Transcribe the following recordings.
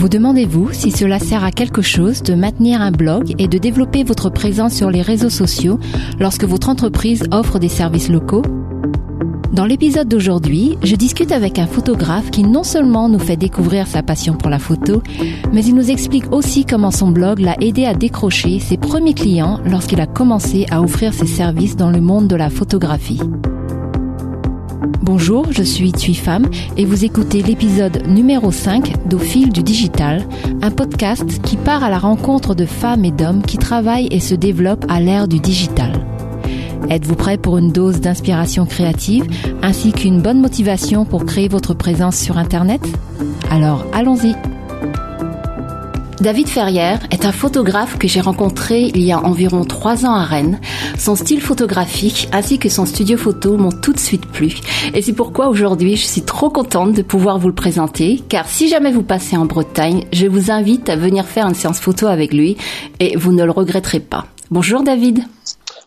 Vous demandez-vous si cela sert à quelque chose de maintenir un blog et de développer votre présence sur les réseaux sociaux lorsque votre entreprise offre des services locaux? Dans l'épisode d'aujourd'hui, je discute avec un photographe qui non seulement nous fait découvrir sa passion pour la photo, mais il nous explique aussi comment son blog l'a aidé à décrocher ses premiers clients lorsqu'il a commencé à offrir ses services dans le monde de la photographie. Bonjour, je suis Thuy Femme et vous écoutez l'épisode numéro 5 d'Au fil du digital, un podcast qui part à la rencontre de femmes et d'hommes qui travaillent et se développent à l'ère du digital. Êtes-vous prêt pour une dose d'inspiration créative ainsi qu'une bonne motivation pour créer votre présence sur Internet? Alors allons-y David Ferrière est un photographe que j'ai rencontré il y a environ trois ans à Rennes. Son style photographique ainsi que son studio photo m'ont tout de suite plu. Et c'est pourquoi aujourd'hui je suis trop contente de pouvoir vous le présenter, car si jamais vous passez en Bretagne, je vous invite à venir faire une séance photo avec lui et vous ne le regretterez pas. Bonjour David.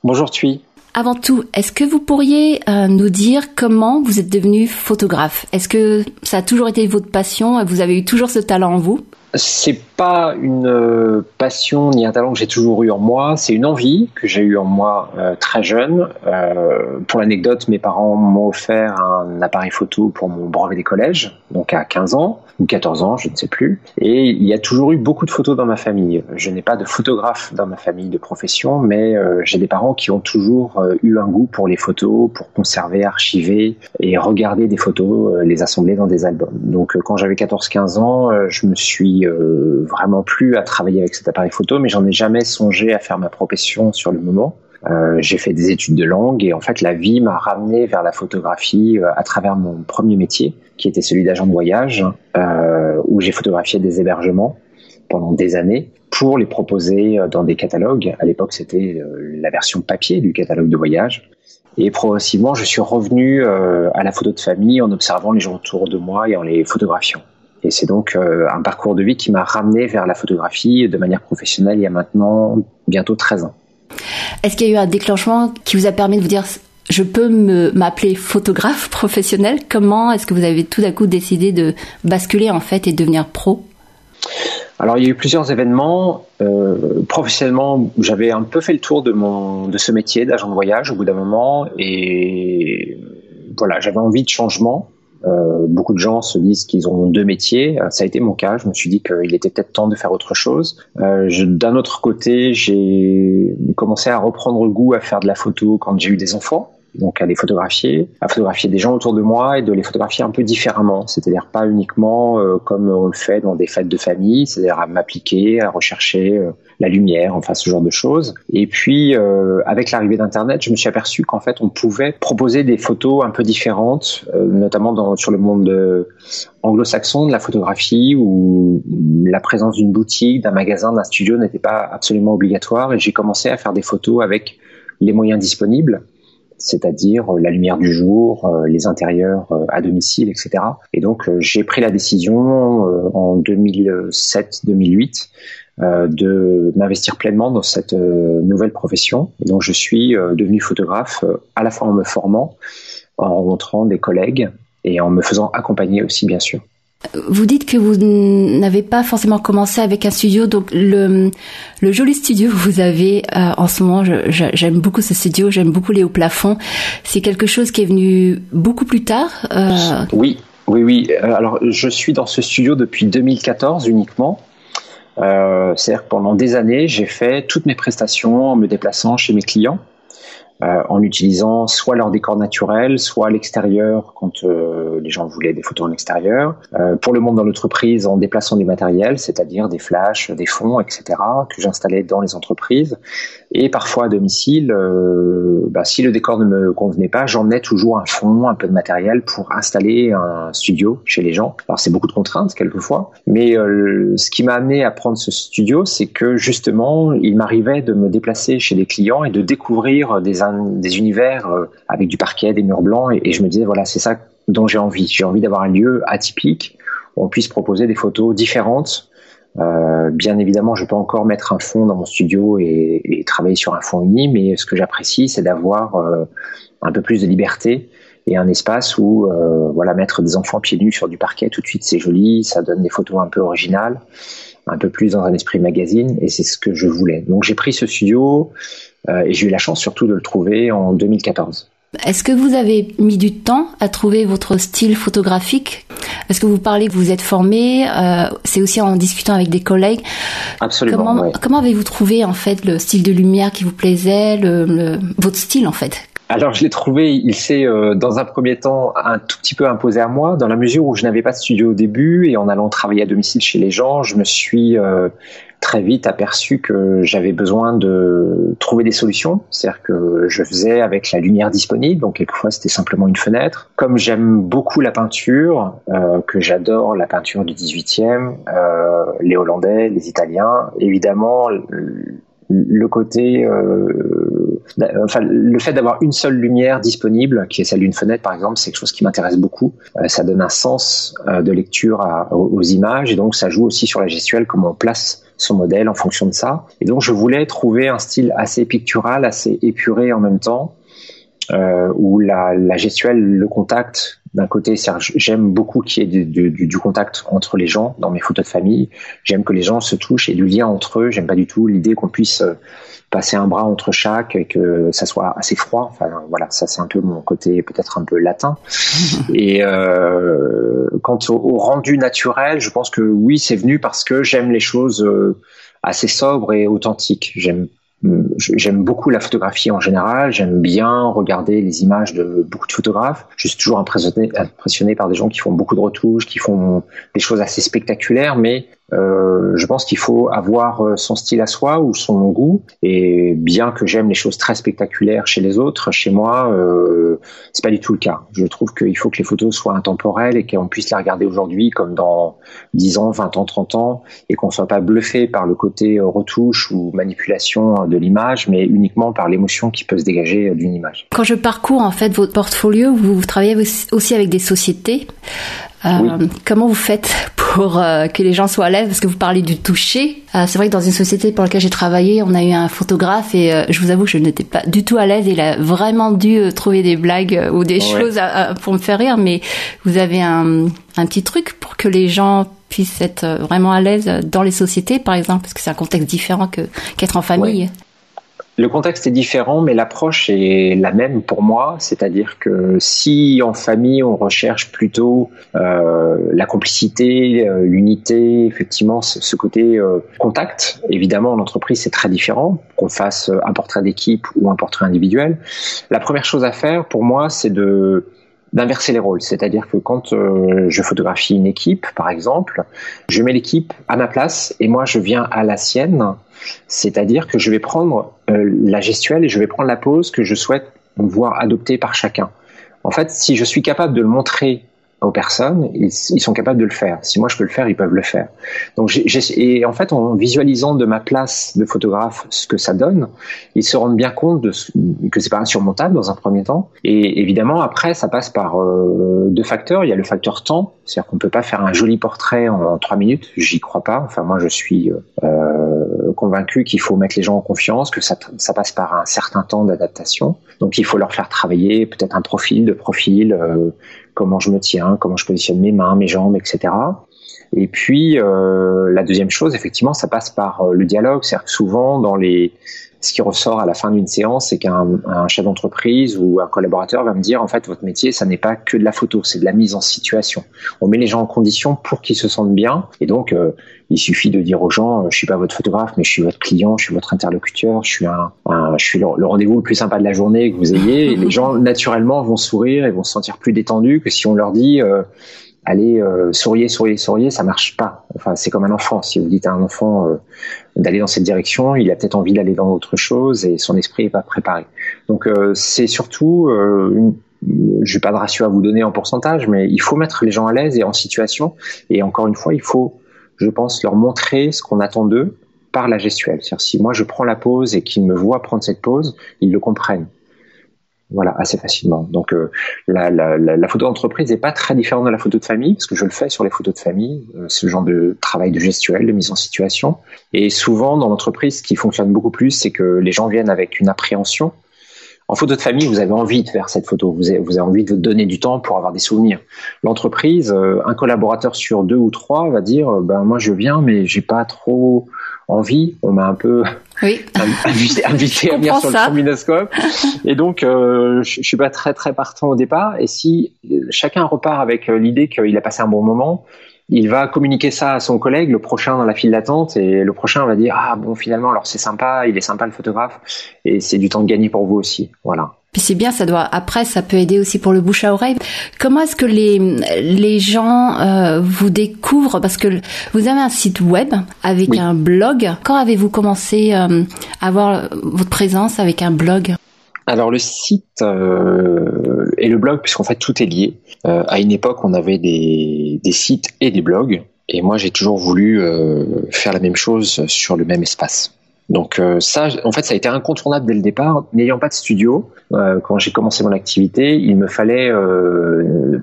Bonjour Thuy. Avant tout, est-ce que vous pourriez euh, nous dire comment vous êtes devenu photographe? Est-ce que ça a toujours été votre passion et vous avez eu toujours ce talent en vous? C'est pas une euh, passion ni un talent que j'ai toujours eu en moi, c'est une envie que j'ai eu en moi euh, très jeune. Euh, pour l'anecdote, mes parents m'ont offert un appareil photo pour mon brevet des collèges, donc à 15 ans ou 14 ans, je ne sais plus. Et il y a toujours eu beaucoup de photos dans ma famille. Je n'ai pas de photographe dans ma famille de profession, mais j'ai des parents qui ont toujours eu un goût pour les photos, pour conserver, archiver et regarder des photos, les assembler dans des albums. Donc quand j'avais 14-15 ans, je me suis euh, vraiment plus à travailler avec cet appareil photo, mais j'en ai jamais songé à faire ma profession sur le moment. Euh, j'ai fait des études de langue et en fait la vie m'a ramené vers la photographie euh, à travers mon premier métier qui était celui d'agent de voyage euh, où j'ai photographié des hébergements pendant des années pour les proposer dans des catalogues. À l'époque c'était la version papier du catalogue de voyage. Et progressivement je suis revenu à la photo de famille en observant les gens autour de moi et en les photographiant. Et c'est donc euh, un parcours de vie qui m'a ramené vers la photographie de manière professionnelle il y a maintenant bientôt 13 ans. Est-ce qu'il y a eu un déclenchement qui vous a permis de vous dire je peux m'appeler photographe professionnel? Comment est-ce que vous avez tout d'un coup décidé de basculer en fait et devenir pro? Alors il y a eu plusieurs événements. Euh, professionnellement, j'avais un peu fait le tour de mon de ce métier d'agent de voyage au bout d'un moment et voilà, j'avais envie de changement. Euh, beaucoup de gens se disent qu'ils ont deux métiers. Euh, ça a été mon cas. Je me suis dit qu'il était peut-être temps de faire autre chose. Euh, D'un autre côté, j'ai commencé à reprendre goût à faire de la photo quand j'ai eu des enfants donc à les photographier, à photographier des gens autour de moi et de les photographier un peu différemment, c'est-à-dire pas uniquement euh, comme on le fait dans des fêtes de famille, c'est-à-dire à m'appliquer, à rechercher euh, la lumière, enfin ce genre de choses. Et puis euh, avec l'arrivée d'Internet, je me suis aperçu qu'en fait on pouvait proposer des photos un peu différentes, notamment sur le monde anglo-saxon de la photographie où la présence d'une boutique, d'un magasin, d'un studio n'était pas absolument obligatoire et j'ai commencé à faire des photos avec les moyens disponibles c'est-à-dire euh, la lumière du jour, euh, les intérieurs euh, à domicile, etc. Et donc j'ai pris la décision en 2007-2008 de m'investir pleinement dans cette nouvelle profession. Et donc je suis devenu photographe à la fois en me formant, en rencontrant des collègues et en me faisant accompagner aussi bien sûr. Vous dites que vous n'avez pas forcément commencé avec un studio, donc le, le joli studio que vous avez euh, en ce moment, j'aime beaucoup ce studio, j'aime beaucoup les hauts plafonds. C'est quelque chose qui est venu beaucoup plus tard. Euh... Oui, oui, oui. Euh, alors je suis dans ce studio depuis 2014 uniquement. Euh, C'est-à-dire que pendant des années, j'ai fait toutes mes prestations en me déplaçant chez mes clients. Euh, en utilisant soit leur décor naturel, soit l'extérieur quand euh, les gens voulaient des photos en extérieur. Euh, pour le monde dans l'entreprise, en déplaçant des matériels, c'est-à-dire des flashs, des fonds, etc., que j'installais dans les entreprises. Et parfois à domicile, bah, si le décor ne me convenait pas, j'emmenais toujours un fond, un peu de matériel pour installer un studio chez les gens. Alors c'est beaucoup de contraintes quelquefois, mais ce qui m'a amené à prendre ce studio, c'est que justement, il m'arrivait de me déplacer chez des clients et de découvrir des des univers euh, avec du parquet, des murs blancs, et, je me disais voilà, c'est ça dont j'ai envie. J'ai envie d'avoir un lieu atypique où on puisse proposer des photos différentes. Euh, bien évidemment, je peux encore mettre un fond dans mon studio et, travailler sur un fond uni, mais ce que j'apprécie, c'est d'avoir euh, un peu plus de liberté et un espace où voilà mettre des enfants pieds nus sur du parquet tout de suite c'est joli, ça donne des photos un peu originales, un peu plus dans un esprit magazine et c'est ce que je voulais. Donc j'ai pris ce studio et j'ai eu la chance surtout de le trouver en 2014. Est-ce que vous avez mis du temps à trouver votre style photographique? Est-ce que vous parlez que vous êtes formé euh, C'est aussi en discutant avec des collègues? Absolument. Comment, comment avez-vous trouvé en fait le style de lumière qui vous plaisait, le, votre style en fait? Alors je l'ai trouvé, il s'est euh, dans un premier temps un tout petit peu imposé à moi, dans la mesure où je n'avais pas de studio au début et en allant travailler à domicile chez les gens, je me suis euh, très vite aperçu que j'avais besoin de trouver des solutions. C'est-à-dire que je faisais avec la lumière disponible, donc quelquefois c'était simplement une fenêtre. Comme j'aime beaucoup la peinture, euh, que j'adore la peinture du 18e, euh, les Hollandais, les Italiens, évidemment le côté, euh, enfin le fait d'avoir une seule lumière disponible, qui est celle d'une fenêtre par exemple, c'est quelque chose qui m'intéresse beaucoup. Euh, ça donne un sens euh, de lecture aux, images et donc ça joue aussi sur la gestuelle, comment on place son modèle en fonction de ça. Et donc je voulais trouver un style assez pictural, assez épuré en même temps, euh, où la gestuelle, le contact d'un côté, j'aime beaucoup qu'il y ait du, du, du, contact entre les gens dans mes photos de famille. J'aime que les gens se touchent et du lien entre eux. J'aime pas du tout l'idée qu'on puisse euh, passer un bras entre chaque et que ça soit assez froid. Enfin voilà, ça c'est un peu mon côté peut-être un peu latin. et euh, quant au, au, rendu naturel, je pense que oui, c'est venu parce que j'aime les choses euh, assez sobres et authentiques. J'aime J'aime beaucoup la photographie en général. J'aime bien regarder les images de beaucoup de photographes. Je suis toujours impressionné, par des gens qui font beaucoup de retouches, qui font des choses assez spectaculaires, mais euh, je pense qu'il faut avoir euh, son style à soi ou son goût. Et bien que j'aime les choses très spectaculaires chez les autres, chez moi, euh, c'est pas du tout le cas. Je trouve qu'il faut que les photos soient intemporelles et qu'on puisse les regarder aujourd'hui comme dans 10 ans, 20 ans, 30 ans, et qu'on soit pas bluffé par le côté euh, retouche ou manipulation de l'image, mais uniquement par l'émotion qui peut se dégager d'une image. Quand je parcours en fait votre portfolio, vous travaillez aussi avec des sociétés. Euh, comment vous faites pour euh, que les gens soient à l'aise Parce que vous parlez du toucher. Euh, c'est vrai que dans une société pour laquelle j'ai travaillé, on a eu un photographe et je vous avoue que je n'étais pas du tout à l'aise. Il a vraiment dû trouver des blagues ou des choses pour me faire rire. Mais vous avez un, un petit truc pour que les gens puissent être vraiment à l'aise dans les sociétés, par exemple, parce que c'est un contexte différent que qu'être en famille. Le contexte est différent, mais l'approche est la même pour moi. C'est-à-dire que si en famille on recherche plutôt euh, la complicité, euh, l'unité, effectivement, ce, côté euh, contact, évidemment en entreprise c'est très différent. Qu'on fasse un portrait d'équipe ou un portrait individuel, la première chose à faire pour moi c'est de d'inverser les rôles. C'est-à-dire que quand euh, je photographie une équipe, par exemple, je mets l'équipe à ma place et moi je viens à la sienne. C'est-à-dire que je vais prendre euh, la gestuelle et je vais prendre la pose que je souhaite voir adoptée par chacun. En fait, si je suis capable de le montrer aux personnes, ils, sont capables de le faire. Si moi je peux le faire, ils peuvent le faire. Donc et en fait, en visualisant de ma place de photographe ce que ça donne, ils se rendent bien compte de ce, que c'est pas insurmontable dans un premier temps. Et évidemment, après, ça passe par euh, deux facteurs. Il y a le facteur temps, c'est-à-dire qu'on peut pas faire un joli portrait en, trois minutes. J'y crois pas. Enfin, moi, je suis euh, convaincu qu'il faut mettre les gens en confiance, que ça, ça passe par un certain temps d'adaptation. Donc, il faut leur faire travailler peut-être un profil de profil. Euh, comment je me tiens, comment je positionne mes mains, mes jambes, etc. Et puis euh, la deuxième chose, effectivement, ça passe par euh, le dialogue. C'est-à-dire que souvent dans les ce qui ressort à la fin d'une séance, c'est qu'un chef d'entreprise ou un collaborateur va me dire en fait votre métier, ça n'est pas que de la photo, c'est de la mise en situation. On met les gens en condition pour qu'ils se sentent bien, et donc euh, il suffit de dire aux gens, je suis pas votre photographe, mais je suis votre client, je suis votre interlocuteur, je suis un, je suis le, rendez-vous le plus sympa de la journée que vous ayez. Et les gens naturellement vont sourire et vont se sentir plus détendus que si on leur dit euh, allez euh, souriez, souriez, souriez, ça marche pas. Enfin, c'est comme un enfant. Si vous dites à un enfant euh, d'aller dans cette direction, il a peut-être envie d'aller dans autre chose et son esprit est pas préparé. Donc euh, c'est surtout une, je n'ai pas de ratio à vous donner en pourcentage, mais il faut mettre les gens à l'aise et en situation. Et encore une fois, il faut, je pense, leur montrer ce qu'on attend d'eux par la gestuelle. C'est-à-dire si moi je prends la pause et qu'ils me voient prendre cette pause, ils le comprennent voilà, assez facilement. Donc euh, la, la, la, photo d'entreprise n'est pas très différente de la photo de famille, parce que je le fais sur les photos de famille, euh, ce genre de travail de gestuel, de mise en situation. Et souvent dans l'entreprise, ce qui fonctionne beaucoup plus, c'est que les gens viennent avec une appréhension En photo de famille, vous avez envie de faire cette photo, vous avez, vous avez envie de donner du temps pour avoir des souvenirs. L'entreprise, euh, un collaborateur sur deux ou trois va dire, euh, ben moi je viens, mais j'ai pas trop envie. On m'a un peu oui. invité, invité à venir sur le trombinoscope. Et donc, euh, je, je suis pas très très partant au départ. Et si chacun repart avec l'idée qu'il a passé un bon moment, il va communiquer ça à son collègue, le prochain dans la file d'attente, et le prochain va dire ah bon finalement alors c'est sympa, il est sympa le photographe, et c'est du temps de gagner pour vous aussi, voilà. Puis c'est bien, ça doit. Après, ça peut aider aussi pour le bouche à oreille. Comment est-ce que les les gens euh, vous découvrent? Parce que vous avez un site web avec un blog. Quand avez-vous commencé euh, à avoir votre présence avec un blog? Alors le site euh, et le blog, puisqu'en fait tout est lié. Euh, à une époque, on avait des, des, sites et des blogs, et moi j'ai toujours voulu euh, faire la même chose sur le même espace. Donc euh, ça, en fait, ça a été incontournable dès le départ. N'ayant pas de studio, euh, quand j'ai commencé mon activité, il me fallait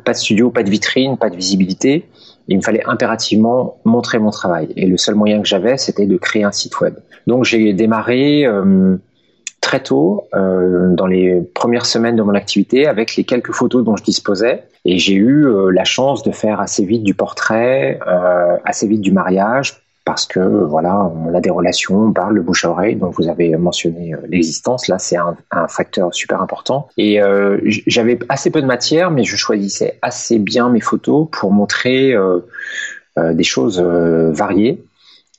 pas de studio, pas de vitrine, pas de visibilité. Il me fallait impérativement montrer mon travail. Et le seul moyen que j'avais, c'était de créer un site web. Donc j'ai démarré très tôt, euh, dans les premières semaines de mon activité, avec les quelques photos dont je disposais. Et j'ai eu euh, la chance de faire assez vite du portrait, euh, assez vite du mariage, parce que voilà, on a des relations, on parle le bouche à oreille, donc vous avez mentionné l'existence. Là, c'est un, un, facteur super important. Et j'avais assez peu de matière, mais je choisissais assez bien mes photos pour montrer des choses variées.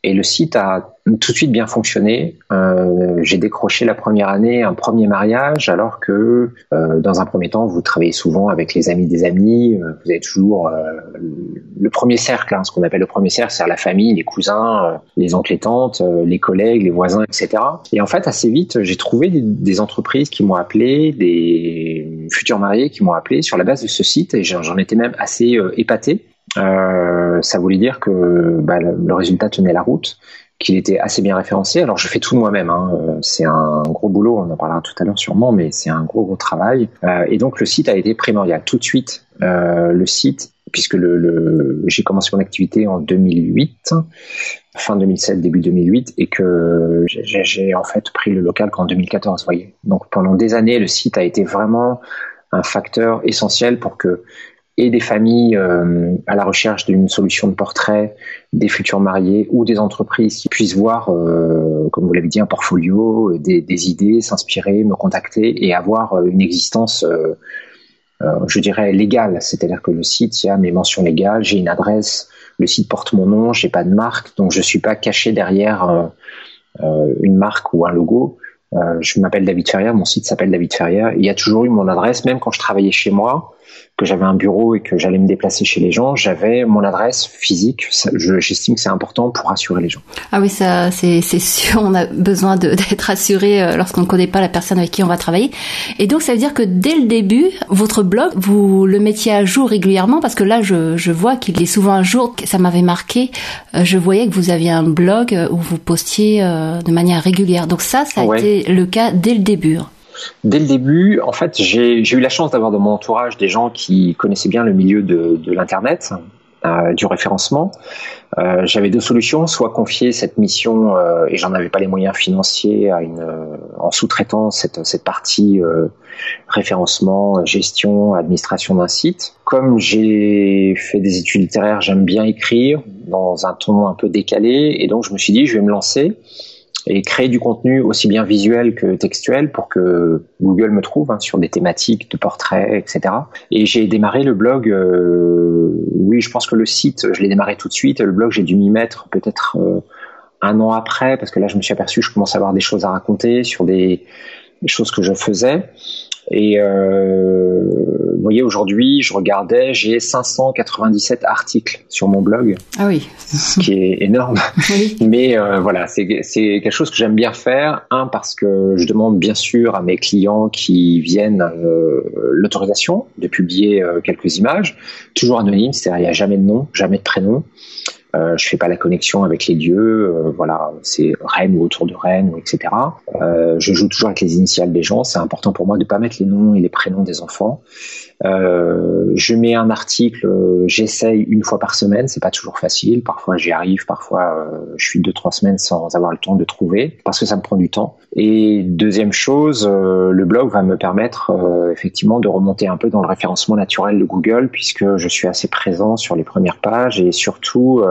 Et le site a tout de suite bien fonctionné. Euh, j'ai décroché la première année un premier mariage, alors que euh, dans un premier temps, vous travaillez souvent avec les amis des amis. Euh, vous avez toujours euh, le premier cercle, hein, ce qu'on appelle le premier cercle, c'est la famille, les cousins, euh, les oncles et tantes, les collègues, les voisins, etc. Et en fait, assez vite, j'ai trouvé des, des, entreprises qui m'ont appelé, des futurs mariés qui m'ont appelé sur la base de ce site, et j'en étais même assez épaté ça voulait dire que bah, le résultat tenait la route, qu'il était assez bien référencé. Alors je fais tout moi-même, hein. Euh, c'est un gros boulot, on en parlera tout à l'heure sûrement, mais c'est un gros gros travail. Euh, et donc le site a été primordial. Tout de suite, euh, le site, puisque le, le j'ai commencé mon activité en 2008, fin 2007, début 2008, et que j'ai en fait pris le local qu'en 2014, voyez. Donc pendant des années, le site a été vraiment un facteur essentiel pour que et des familles euh, à la recherche d'une solution de portrait, des futurs mariés ou des entreprises qui puissent voir, euh, comme vous l'avez dit, un portfolio, des, des idées, s'inspirer, me contacter et avoir euh, une existence, euh, euh, je dirais, légale. C'est-à-dire que le site, il y a mes mentions légales, j'ai une adresse, le site porte mon nom, j'ai pas de marque, donc je suis pas caché derrière une marque ou un logo. je m'appelle David Ferrière, mon site s'appelle David Ferrière. Il y a toujours eu mon adresse, même quand je travaillais chez moi que j'avais un bureau et que j'allais me déplacer chez les gens, j'avais mon adresse physique. J'estime que c'est important pour rassurer les gens. Ah oui, ça, c'est sûr. On a besoin d'être rassuré euh, lorsqu'on ne connaît pas la personne avec qui on va travailler. Et donc, ça veut dire que dès le début, votre blog, vous le mettiez à jour régulièrement parce que là, je, je vois qu'il est souvent à jour. Ça m'avait marqué. Euh, je voyais que vous aviez un blog où vous postiez euh, de manière régulière. Donc ça, ça a été le cas dès le début. Dès le début, en fait, j'ai eu la chance d'avoir dans mon entourage des gens qui connaissaient bien le milieu de, l'Internet, euh, du référencement. Euh, J'avais deux solutions, soit confier cette mission, euh, et j'en avais pas les moyens financiers, en sous-traitant cette, cette partie référencement, gestion, administration d'un site. Comme j'ai fait des études littéraires, j'aime bien écrire dans un ton un peu décalé, et donc je me suis dit, je vais me lancer et créer du contenu aussi bien visuel que textuel pour que Google me trouve hein, sur des thématiques de portraits, etc. Et j'ai démarré le blog. Euh, oui, je pense que le site, je l'ai démarré tout de suite. Le blog, j'ai dû m'y mettre peut-être euh, un an après parce que là, je me suis aperçu, je commence à avoir des choses à raconter sur des, des choses que je faisais. Et euh, vous voyez, aujourd'hui, je regardais, j'ai 597 articles sur mon blog. Ah oui. Ce qui est énorme. Oui. Mais euh, voilà, c'est quelque chose que j'aime bien faire. Un, parce que je demande bien sûr à mes clients qui viennent euh, l'autorisation de publier euh, quelques images, toujours anonyme, c'est-à-dire il n'y a jamais de nom, jamais de prénom. Euh, je fais pas la connexion avec les dieux, euh, voilà, c'est Rennes ou autour de Rennes, etc. Euh, je joue toujours avec les initiales des gens. C'est important pour moi de pas mettre les noms et les prénoms des enfants. Euh, je mets un article, euh, j'essaye une fois par semaine, c'est pas toujours facile. Parfois j'y arrive, parfois je suis deux trois semaines sans avoir le temps de trouver parce que ça me prend du temps. Et deuxième chose, le blog va me permettre effectivement de remonter un peu dans le référencement naturel de Google puisque je suis assez présent sur les premières pages et surtout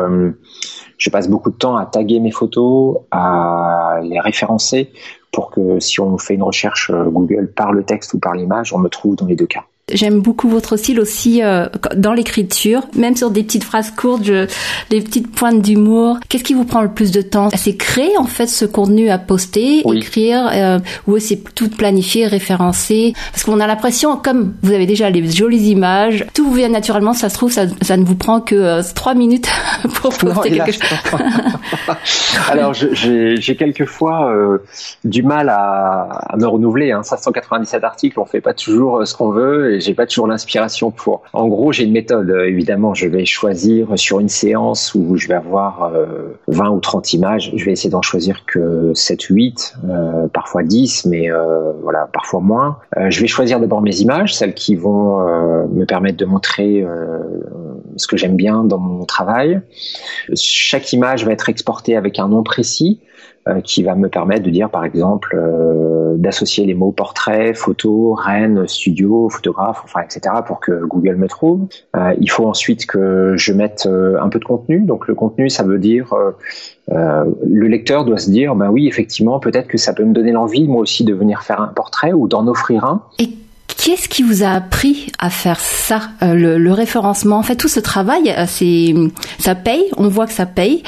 je passe beaucoup de temps à taguer mes photos, à les référencer pour que si on fait une recherche euh, Google par le texte ou par l'image, on me trouve dans les deux cas. J'aime beaucoup votre style aussi euh, dans l'écriture, même sur des petites phrases courtes, je, des petites pointes d'humour. Qu'est-ce qui vous prend le plus de temps? C'est créer en fait ce contenu à poster, écrire, euh, ou c'est tout planifié, référencé Parce qu'on a l'impression, comme vous avez déjà les jolies images, tout vous vient naturellement. Ça se trouve, ça, ça ne vous prend que euh, trois minutes pour poster quelque chose. Alors j'ai quelquefois euh, du mal à, à me renouveler. Hein. 597 articles, on fait pas toujours ce qu'on veut. Et j'ai pas toujours l'inspiration pour. En gros, j'ai une méthode. Euh, évidemment, je vais choisir sur une séance où je vais avoir 20 euh, ou 30 images. Je vais essayer d'en choisir que 7 8, euh, parfois 10, mais voilà, parfois moins. je vais choisir d'abord mes images, celles qui vont me permettre de montrer ce que j'aime bien dans mon travail. Chaque image va être exportée avec un nom précis. Euh, qui va me permettre de dire par exemple euh, d'associer les mots portrait, photo, reine, studio, photographe, enfin etc. pour que Google me trouve. Euh, il faut ensuite que je mette un peu de contenu. Donc le contenu, ça veut dire le lecteur doit se dire, bah oui, effectivement, peut-être que ça peut me donner l'envie, moi aussi, de venir faire un portrait ou d'en offrir un. Qu'est-ce qui vous a appris à faire ça, le, le, référencement? En fait, tout ce travail, c'est ça paye. On voit que ça paye.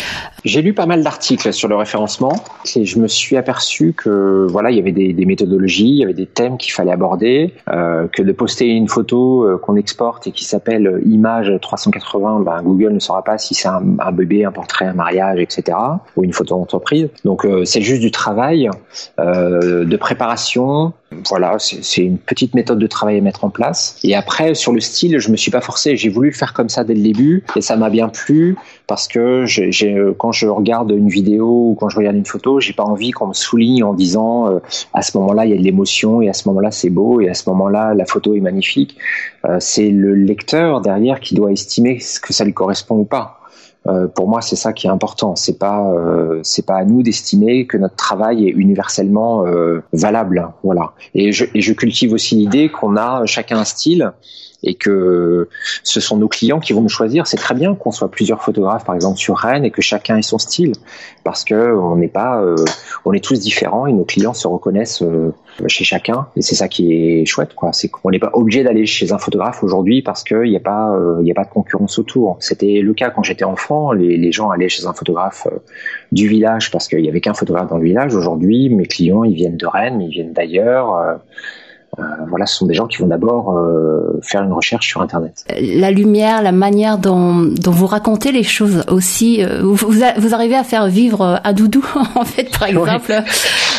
J'ai lu pas mal d'articles sur le référencement et je me suis aperçu que voilà, il y avait des, des méthodologies, il y avait des thèmes qu'il fallait aborder, euh, que de poster une photo euh, qu'on exporte et qui s'appelle image 380, ben, Google ne saura pas si c'est un, un, bébé, un portrait, un mariage, etc. ou une photo d'entreprise. Donc euh, c'est juste du travail euh, de préparation. Voilà, c'est une petite méthode de travail à mettre en place. Et après sur le style, je me suis pas forcé, j'ai voulu le faire comme ça dès le début et ça m'a bien plu parce que j'ai quand je regarde une vidéo ou quand je regarde une photo, j'ai pas envie qu'on me souligne en disant euh, à ce moment-là il y a de l'émotion et à ce moment-là c'est beau et à ce moment-là la photo est magnifique. Euh, c'est le lecteur derrière qui doit estimer ce que ça lui correspond ou pas. Euh, pour moi, c'est ça qui est important. C'est pas, euh, c'est pas à nous d'estimer que notre travail est universellement euh, valable. Voilà. Et je, et je cultive aussi l'idée qu'on a chacun un style et que ce sont nos clients qui vont nous choisir. C'est très bien qu'on soit plusieurs photographes, par exemple, sur Rennes et que chacun ait son style, parce que on n'est pas, euh, on est tous différents et nos clients se reconnaissent euh, chez chacun. Et c'est ça qui est chouette, quoi. C'est qu'on n'est pas obligé d'aller chez un photographe aujourd'hui parce qu'il n'y a pas, euh, il y a pas de concurrence autour. C'était le cas quand j'étais enfant. Les, les, gens allaient chez un photographe du village parce qu'il y avait qu'un photographe dans le village. Aujourd'hui, mes clients, ils viennent de Rennes, ils viennent d'ailleurs. Euh, voilà, ce sont des gens qui vont d'abord euh, faire une recherche sur Internet. La lumière, la manière dont, dont vous racontez les choses aussi, euh, vous, vous, arrivez à faire vivre un doudou, en fait, par exemple.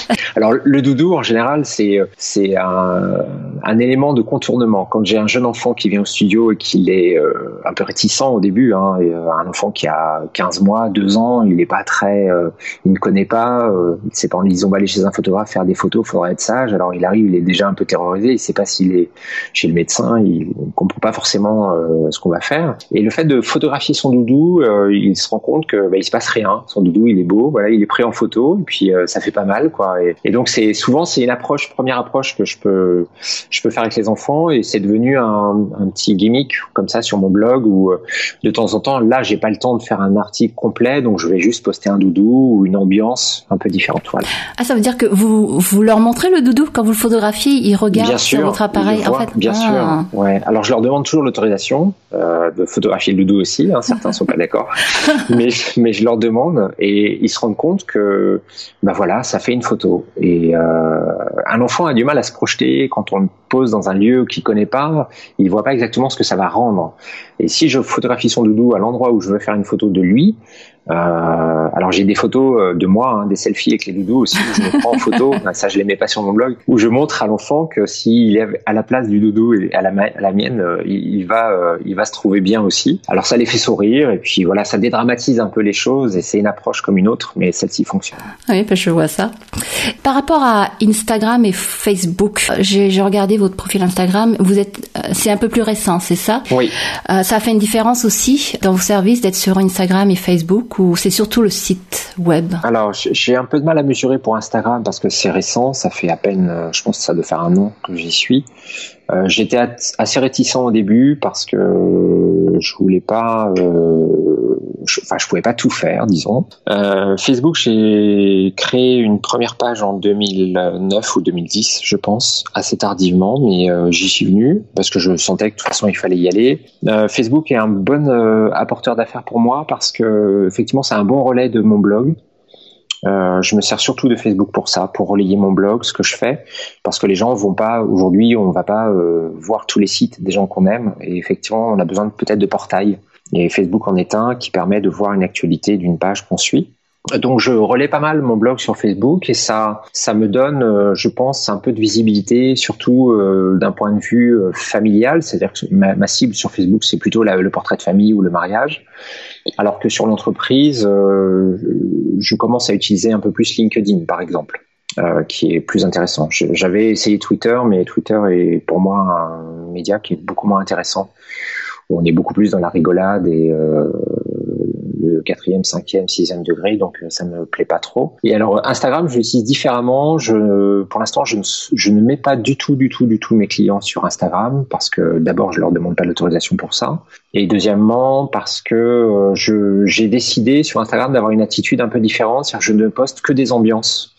Alors le doudou en général c'est un, élément de contournement. Quand j'ai un jeune enfant qui vient au studio et qu'il est euh, un peu réticent au début, hein, euh, un enfant qui a 15 mois, 2 ans, il n'est pas très, euh, il ne connaît pas, il sait pas, ils ont aller chez un photographe faire des photos, faudra être sage. Alors il arrive, il est déjà un peu terrorisé, il sait pas s'il est chez le médecin, il ne comprend pas forcément ce qu'on va faire. Et le fait de photographier son doudou, il se rend compte que bah, il se passe rien. Son doudou il est beau, voilà, il est pris en photo, et puis ça fait pas mal quoi. Et, et donc c'est souvent c'est une approche, première approche que je peux je peux faire avec les enfants et c'est devenu un, un, petit gimmick comme ça sur mon blog où euh, de temps en temps là j'ai pas le temps de faire un article complet donc je vais juste poster un doudou ou une ambiance un peu différente. Voilà. Ah ça veut dire que vous vous leur montrez le doudou quand vous le photographiez, ils regardent sur votre appareil en fait? Bien ah. sûr. Ouais. Alors je leur demande toujours l'autorisation euh, de photographier le doudou aussi. Hein. Certains sont pas d'accord, mais mais je leur demande et ils se rendent compte que bah voilà ça fait une photo et euh, un enfant a du mal à se projeter quand on pose dans un lieu qu'il connaît pas. Il voit pas exactement ce que ça va rendre. Et si je photographie son doudou à l'endroit où je veux faire une photo de lui, euh, alors j'ai des photos euh, de moi, hein, des selfies avec les doudous aussi, où je me prends en photo, ça je les mets pas sur mon blog, où je montre à l'enfant que s'il est à la place du doudou et à la, à la mienne, euh, il, va, il va se trouver bien aussi. Alors ça les fait sourire et puis voilà, ça dédramatise un peu les choses et c'est une approche comme une autre, mais celle-ci fonctionne. Oui, ben je vois ça. Par rapport à Instagram et Facebook, j'ai regardé votre profil Instagram, vous êtes, euh, c'est un peu plus récent, c'est ça? Oui. Euh, ça fait une différence aussi dans vos services d'être sur Instagram et Facebook ou c'est surtout le site web? Alors, j'ai un peu de mal à mesurer pour Instagram parce que c'est récent, ça fait à peine, euh, je pense que ça doit faire un an que j'y suis. Euh, J'étais assez réticent au début parce que je voulais pas, euh, je, enfin je pouvais pas tout faire, disons. Euh, Facebook, j'ai créé une première page en 2009 ou 2010, je pense, assez tardivement, mais euh, j'y suis venu parce que je sentais que de toute façon il fallait y aller. Euh, Facebook est un bon euh, apporteur d'affaires pour moi parce que effectivement c'est un bon relais de mon blog. Euh, je me sers surtout de Facebook pour ça, pour relayer mon blog, ce que je fais, parce que les gens vont pas aujourd'hui, on va pas euh, voir tous les sites des gens qu'on aime, et effectivement, on a besoin peut-être de portail. Et Facebook en est un qui permet de voir une actualité d'une page qu'on suit. Donc je relais pas mal mon blog sur Facebook et ça, ça me donne, euh, je pense, un peu de visibilité, surtout euh, d'un point de vue euh, familial. C'est-à-dire que ma, cible sur Facebook, c'est plutôt le portrait de famille ou le mariage, alors que sur l'entreprise, je commence à utiliser un peu plus LinkedIn, par exemple. Euh, qui est plus intéressant. J'avais essayé Twitter, mais Twitter est pour moi un média qui est beaucoup moins intéressant. On est beaucoup plus dans la rigolade et euh, le quatrième, cinquième, sixième degré, donc euh, ça me plaît pas trop. Et alors Instagram, je l'utilise différemment. Je, pour l'instant, je ne, je ne mets pas du tout, du tout, du tout mes clients sur Instagram parce que d'abord, je leur demande pas l'autorisation pour ça, et deuxièmement parce que euh, je, j'ai décidé sur Instagram d'avoir une attitude un peu différente, c'est-à-dire je ne poste que des ambiances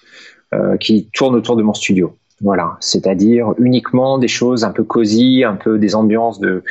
euh, qui tournent autour de mon studio. Voilà, c'est-à-dire uniquement des choses un peu cosy, un peu des ambiances de,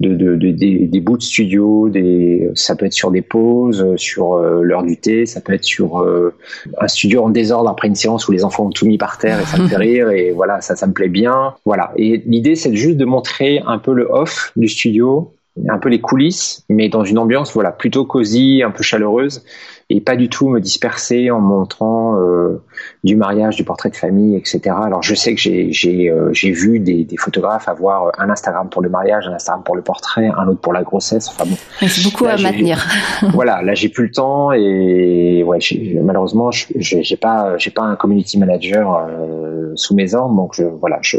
de, de, de des, des, bouts de studio, des, ça peut être sur des pauses, sur euh, l'heure du thé, ça peut être sur euh, un studio en désordre après une séance où les enfants ont tout mis par terre et ça me fait rire et voilà, ça, ça me plaît bien. Voilà, et l'idée c'est juste de montrer un peu le off du studio, un peu les coulisses, mais dans une ambiance voilà plutôt cosy, un peu chaleureuse et pas du tout me disperser en montrant euh, du mariage, du portrait de famille, etc. Alors je sais que j'ai j'ai euh, j'ai vu des, des, photographes avoir un Instagram pour le mariage, un Instagram pour le portrait, un autre pour la grossesse. Enfin bon, c'est beaucoup là, à maintenir. voilà, là j'ai plus le temps et ouais, malheureusement j'ai pas j'ai pas un community manager euh, sous mes ordres, donc je, voilà, je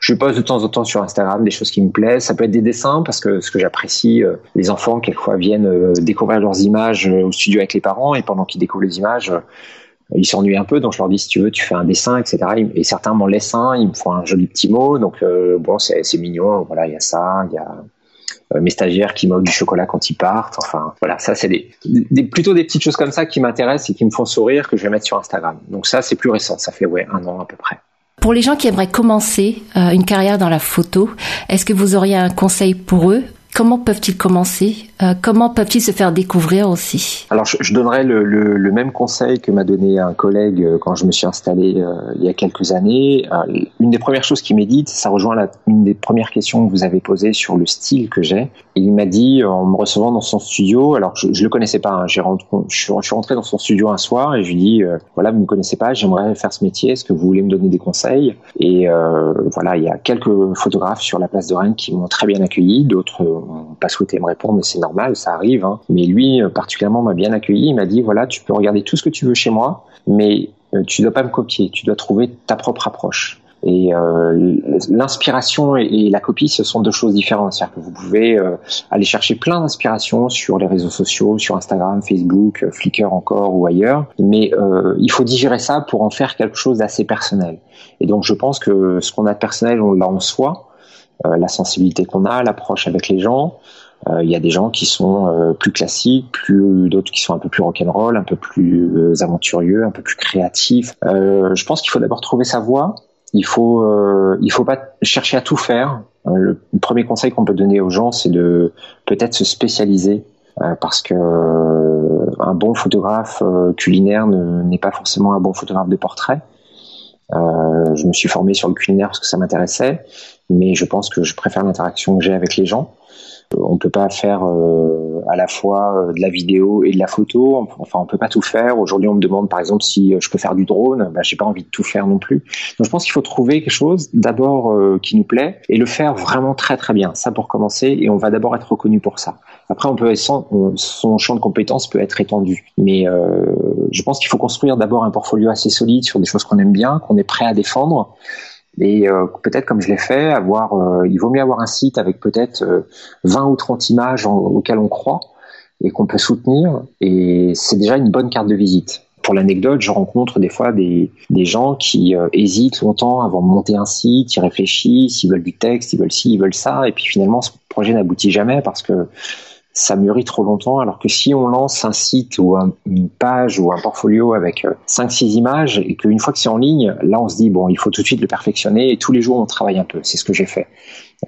je poste de temps en temps sur Instagram des choses qui me plaisent. Ça peut être des dessins parce que ce que j'apprécie, euh, les enfants quelquefois viennent euh, découvrir leurs images au studio avec les parents et pendant qu'ils découvrent les images, euh, ils s'ennuient un peu, donc je leur dis si tu veux, tu fais un dessin, etc. Et certains m'en laissent un, ils me font un joli petit mot, donc euh, bon, c'est mignon. Voilà, il y a ça, il y a euh, mes stagiaires qui m'offrent du chocolat quand ils partent. Enfin, voilà, ça c'est plutôt des petites choses comme ça qui m'intéressent et qui me font sourire que je vais mettre sur Instagram. Donc ça, c'est plus récent, ça fait ouais un an à peu près. Pour les gens qui aimeraient commencer une carrière dans la photo, est-ce que vous auriez un conseil pour eux Comment peuvent-ils commencer euh, Comment peuvent-ils se faire découvrir aussi? Alors, je, je donnerais le, le, le, même conseil que m'a donné un collègue euh, quand je me suis installé euh, il y a quelques années. Euh, une des premières choses qu'il m'a dit, ça rejoint la, une des premières questions que vous avez posées sur le style que j'ai. Il m'a dit, en me recevant dans son studio, alors je, je le connaissais pas, hein, rentré, je, suis rentré dans son studio un soir et je lui dis, voilà, vous me connaissez pas, j'aimerais faire ce métier, est-ce que vous voulez me donner des conseils? Et voilà, il y a quelques photographes sur la place de Rennes qui m'ont très bien accueilli, d'autres pas souhaité me répondre, mais c'est normal, ça arrive. Hein. Mais lui, euh, particulièrement, m'a bien accueilli. Il m'a dit voilà, tu peux regarder tout ce que tu veux chez moi, mais euh, tu dois pas me copier. Tu dois trouver ta propre approche. Et euh, l'inspiration et, la copie, ce sont deux choses différentes. C'est-à-dire que vous pouvez euh, aller chercher plein d'inspiration sur les réseaux sociaux, sur Instagram, Facebook, euh, Flickr encore ou ailleurs, mais euh, il faut digérer ça pour en faire quelque chose d'assez personnel. Et donc, je pense que ce qu'on a de personnel, on l'a en soi. Euh, la sensibilité qu'on a, l'approche avec les gens. Euh, il y a des gens qui sont euh, plus classiques, plus d'autres qui sont un peu plus rock'n'roll, un peu plus aventurieux, un peu plus créatifs. je pense qu'il faut d'abord trouver sa voie. Il faut, il faut pas chercher à tout faire. Le premier conseil qu'on peut donner aux gens, c'est de peut-être se spécialiser parce que un bon photographe culinaire n'est pas forcément un bon photographe de portrait. Euh, je me suis formé sur le culinaire parce que ça m'intéressait, mais je pense que je préfère l'interaction que j'ai avec les gens. On peut pas faire euh, à la fois euh, de la vidéo et de la photo. Enfin, on peut pas tout faire. Aujourd'hui, on me demande, par exemple, si je peux faire du drone. Ben, j'ai pas envie de tout faire non plus. Donc, je pense qu'il faut trouver quelque chose d'abord euh, qui nous plaît et le faire vraiment très très bien. Ça pour commencer, et on va d'abord être reconnu pour ça. Après, on peut son, champ de compétences peut être étendu, mais je pense qu'il faut construire d'abord un portfolio assez solide sur des choses qu'on aime bien, qu'on est prêt à défendre Et euh, peut-être comme je l'ai fait, avoir, euh, il vaut mieux avoir un site avec peut-être 20 ou 30 images auxquelles on croit et qu'on peut soutenir. Et c'est déjà une bonne carte de visite. Pour l'anecdote, je rencontre des fois des, des gens qui hésitent longtemps avant de monter un site, ils réfléchissent, ils veulent du texte, ils veulent ci, ils veulent ça, et puis finalement ce projet n'aboutit jamais parce que ça mûrit trop longtemps, alors que si on lance un site ou une page ou un portfolio avec 5-6 euh, images et qu'une fois que c'est en ligne, là on se dit bon, il faut tout de suite le perfectionner et tous les jours on travaille un peu. C'est ce que j'ai fait.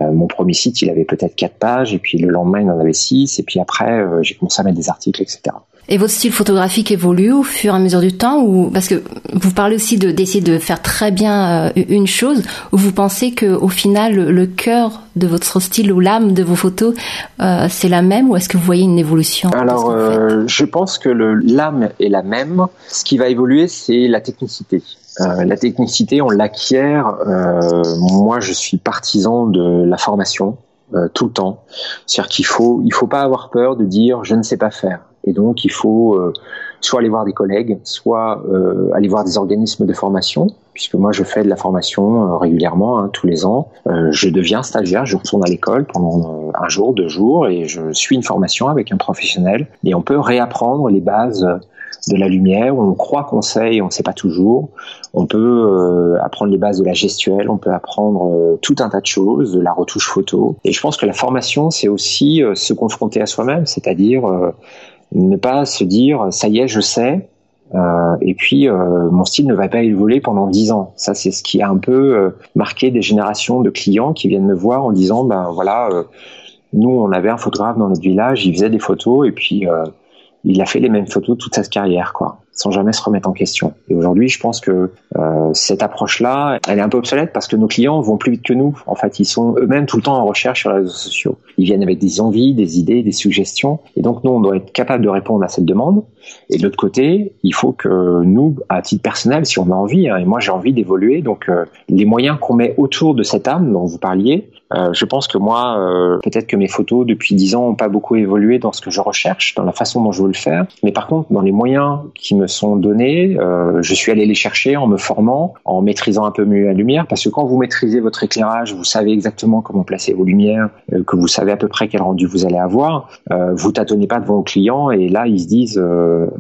Euh, mon premier site, il avait peut-être 4 pages et puis le lendemain il en avait 6 et puis après euh, j'ai commencé à mettre des articles, etc. Et votre style photographique évolue au fur et à mesure du temps ou parce que vous parlez aussi de d'essayer de faire très bien euh, une chose ou vous pensez que au final le, cœur de votre style ou l'âme de vos photos euh, c'est la même ou est-ce que vous voyez une évolution Alors euh, je pense que l'âme est la même. Ce qui va évoluer c'est la technicité. Euh, la technicité, on l'acquiert. Euh, moi, je suis partisan de la formation euh, tout le temps. C'est-à-dire qu'il faut, il faut pas avoir peur de dire je ne sais pas faire. Et donc, il faut euh, soit aller voir des collègues, soit euh, aller voir des organismes de formation, puisque moi, je fais de la formation euh, régulièrement, hein, tous les ans. je deviens stagiaire, je retourne à l'école pendant un jour, deux jours, et je suis une formation avec un professionnel. Et on peut réapprendre les bases de la lumière, on croit qu'on sait on ne sait pas toujours. On peut apprendre les bases de la gestuelle, on peut apprendre tout un tas de choses, de la retouche photo. Et je pense que la formation, c'est aussi se confronter à soi-même, c'est-à-dire ne pas se dire ça y est, je sais. Euh, et puis euh, mon style ne va pas évoluer pendant dix ans. Ça, c'est ce qui a un peu euh, marqué des générations de clients qui viennent me voir en disant ben voilà, nous on avait un photographe dans notre village, il faisait des photos et puis il a fait les mêmes photos toute sa carrière, quoi, sans jamais se remettre en question. Et aujourd'hui, je pense que euh, cette approche-là, elle est un peu obsolète parce que nos clients vont plus vite que nous. En fait, ils sont eux-mêmes tout le temps en recherche sur les réseaux sociaux. Ils viennent avec des envies, des idées, des suggestions. Et donc, nous, on doit être capable de répondre à cette demande. Et de l'autre côté, il faut que nous, à titre personnel, si on a envie, hein, et moi j'ai envie d'évoluer, donc euh, les moyens qu'on met autour de cette âme dont vous parliez, euh, je pense que moi, euh, peut-être que mes photos depuis dix ans n'ont pas beaucoup évolué dans ce que je recherche, dans la façon dont je veux le faire. Mais par contre, dans les moyens qui me sont donnés, euh, je suis allé les chercher en me formant, en maîtrisant un peu mieux la lumière. Parce que quand vous maîtrisez votre éclairage, vous savez exactement comment placer vos lumières, que vous savez à peu près quel rendu vous allez avoir. vous tâtonnez pas devant vos clients et là ils se disent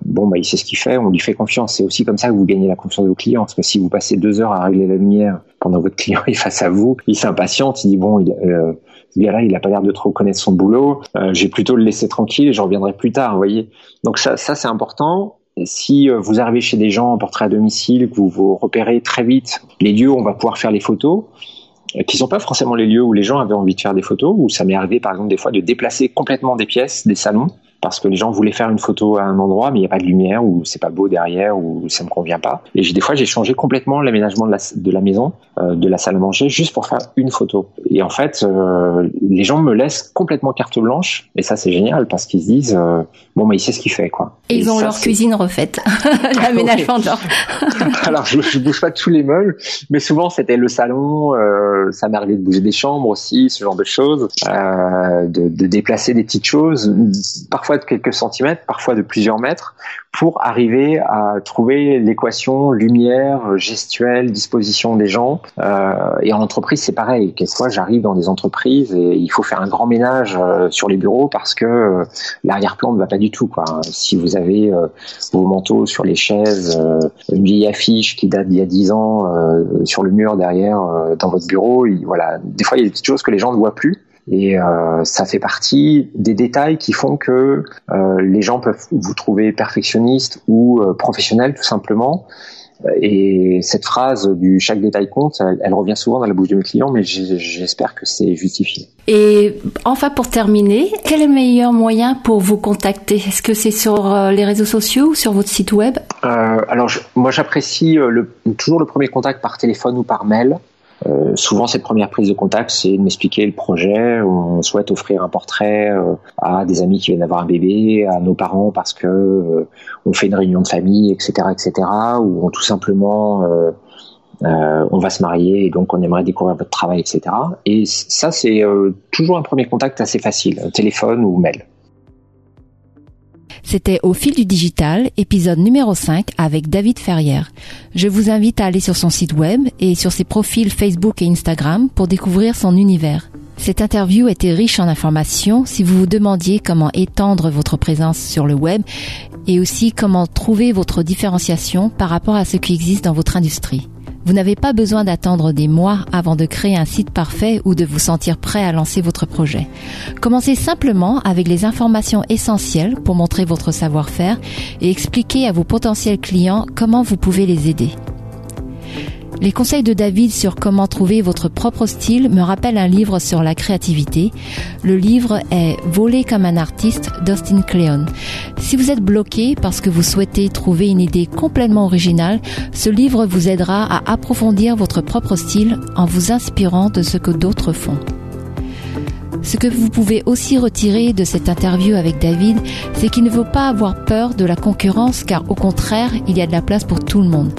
bon bah il sait ce qu'il fait, on lui fait confiance. C'est aussi comme ça que vous gagnez la confiance de vos clients. Parce que si vous passez deux heures à régler la lumière pendant votre client est face à vous, il s'impatiente, il dit bon il, euh, ce gars-là, il a pas l'air de trop connaître son boulot. Euh, j'ai plutôt le laisser tranquille et je reviendrai plus tard. Vous voyez. Donc ça, ça c'est important. Si euh, vous arrivez chez des gens en portrait à domicile, que vous vous repérez très vite les lieux où on va pouvoir faire les photos, euh, qui sont pas forcément les lieux où les gens avaient envie de faire des photos, où ça m'est arrivé par exemple des fois de déplacer complètement des pièces, des salons, parce que les gens voulaient faire une photo à un endroit, mais il n'y a pas de lumière, ou c'est pas beau derrière, ou ça me convient pas. Et des fois, j'ai changé complètement l'aménagement de la, de la maison, euh, de la salle à manger, juste pour faire une photo. Et en fait, euh, les gens me laissent complètement carte blanche, et ça c'est génial parce qu'ils se disent euh, bon, bah il sait ce qu'il fait, quoi. Et, ils ont leur cuisine refaite, l'aménagement de leur. Alors je, je bouge pas tous les meubles, mais souvent c'était le salon. Euh, ça m'arrivait de bouger des chambres aussi, ce genre de choses, euh, de, de déplacer des petites choses. Parfois parfois de quelques centimètres, parfois de plusieurs mètres, pour arriver à trouver l'équation lumière, gestuelle, disposition des gens. Euh, et en entreprise, c'est pareil. Quelquefois, j'arrive dans des entreprises et il faut faire un grand ménage euh, sur les bureaux parce que euh, l'arrière-plan ne va pas du tout. Quoi. Si vous avez vos manteaux sur les chaises, une vieille affiche qui date d'il y a 10 ans sur le mur derrière dans votre bureau, voilà. Des fois, il y a des petites choses que les gens ne voient plus. Et euh, ça fait partie des détails qui font que euh, les gens peuvent vous trouver perfectionniste ou euh, professionnel tout simplement. Et cette phrase du chaque détail compte, elle, revient souvent dans la bouche de mes clients, mais j'espère que c'est justifié. Et enfin, pour terminer, quel est le meilleur moyen pour vous contacter? Est-ce que c'est sur les réseaux sociaux ou sur votre site web? Alors, moi, j'apprécie toujours le premier contact par téléphone ou par mail. Euh, souvent, cette première prise de contact, c'est de m'expliquer le projet. On souhaite offrir un portrait euh, à des amis qui viennent d'avoir un bébé, à nos parents parce que euh, on fait une réunion de famille, etc., etc. Ou tout simplement on va se marier et donc on aimerait découvrir votre travail, etc. Et ça, c'est toujours un premier contact assez facile, téléphone ou mail. C'était Au fil du digital, épisode numéro 5 avec David Ferrière. Je vous invite à aller sur son site web et sur ses profils Facebook et Instagram pour découvrir son univers. Cette interview était riche en informations si vous vous demandiez comment étendre votre présence sur le web et aussi comment trouver votre différenciation par rapport à ce qui existe dans votre industrie. Vous n'avez pas besoin d'attendre des mois avant de créer un site parfait ou de vous sentir prêt à lancer votre projet. Commencez simplement avec les informations essentielles pour montrer votre savoir-faire et expliquer à vos potentiels clients comment vous pouvez les aider. Les conseils de David sur comment trouver votre propre style me rappellent un livre sur la créativité. Le livre est Voler comme un artiste d'Austin Kleon. Si vous êtes bloqué parce que vous souhaitez trouver une idée complètement originale, ce livre vous aidera à approfondir votre propre style en vous inspirant de ce que d'autres font. Ce que vous pouvez aussi retirer de cette interview avec David, c'est qu'il ne faut pas avoir peur de la concurrence car au contraire, il y a de la place pour tout le monde.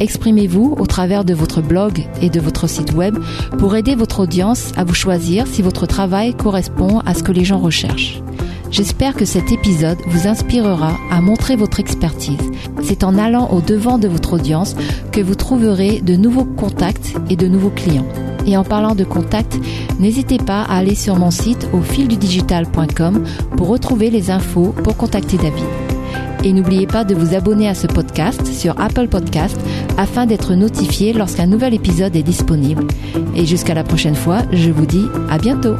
Exprimez-vous au travers de votre blog et de votre site web pour aider votre audience à vous choisir si votre travail correspond à ce que les gens recherchent. J'espère que cet épisode vous inspirera à montrer votre expertise. C'est en allant au devant de votre audience que vous trouverez de nouveaux contacts et de nouveaux clients. Et en parlant de contacts, n'hésitez pas à aller sur mon site au fildudigital.com pour retrouver les infos pour contacter David. Et n'oubliez pas de vous abonner à ce podcast sur Apple Podcast afin d'être notifié lorsqu'un nouvel épisode est disponible. Et jusqu'à la prochaine fois, je vous dis à bientôt.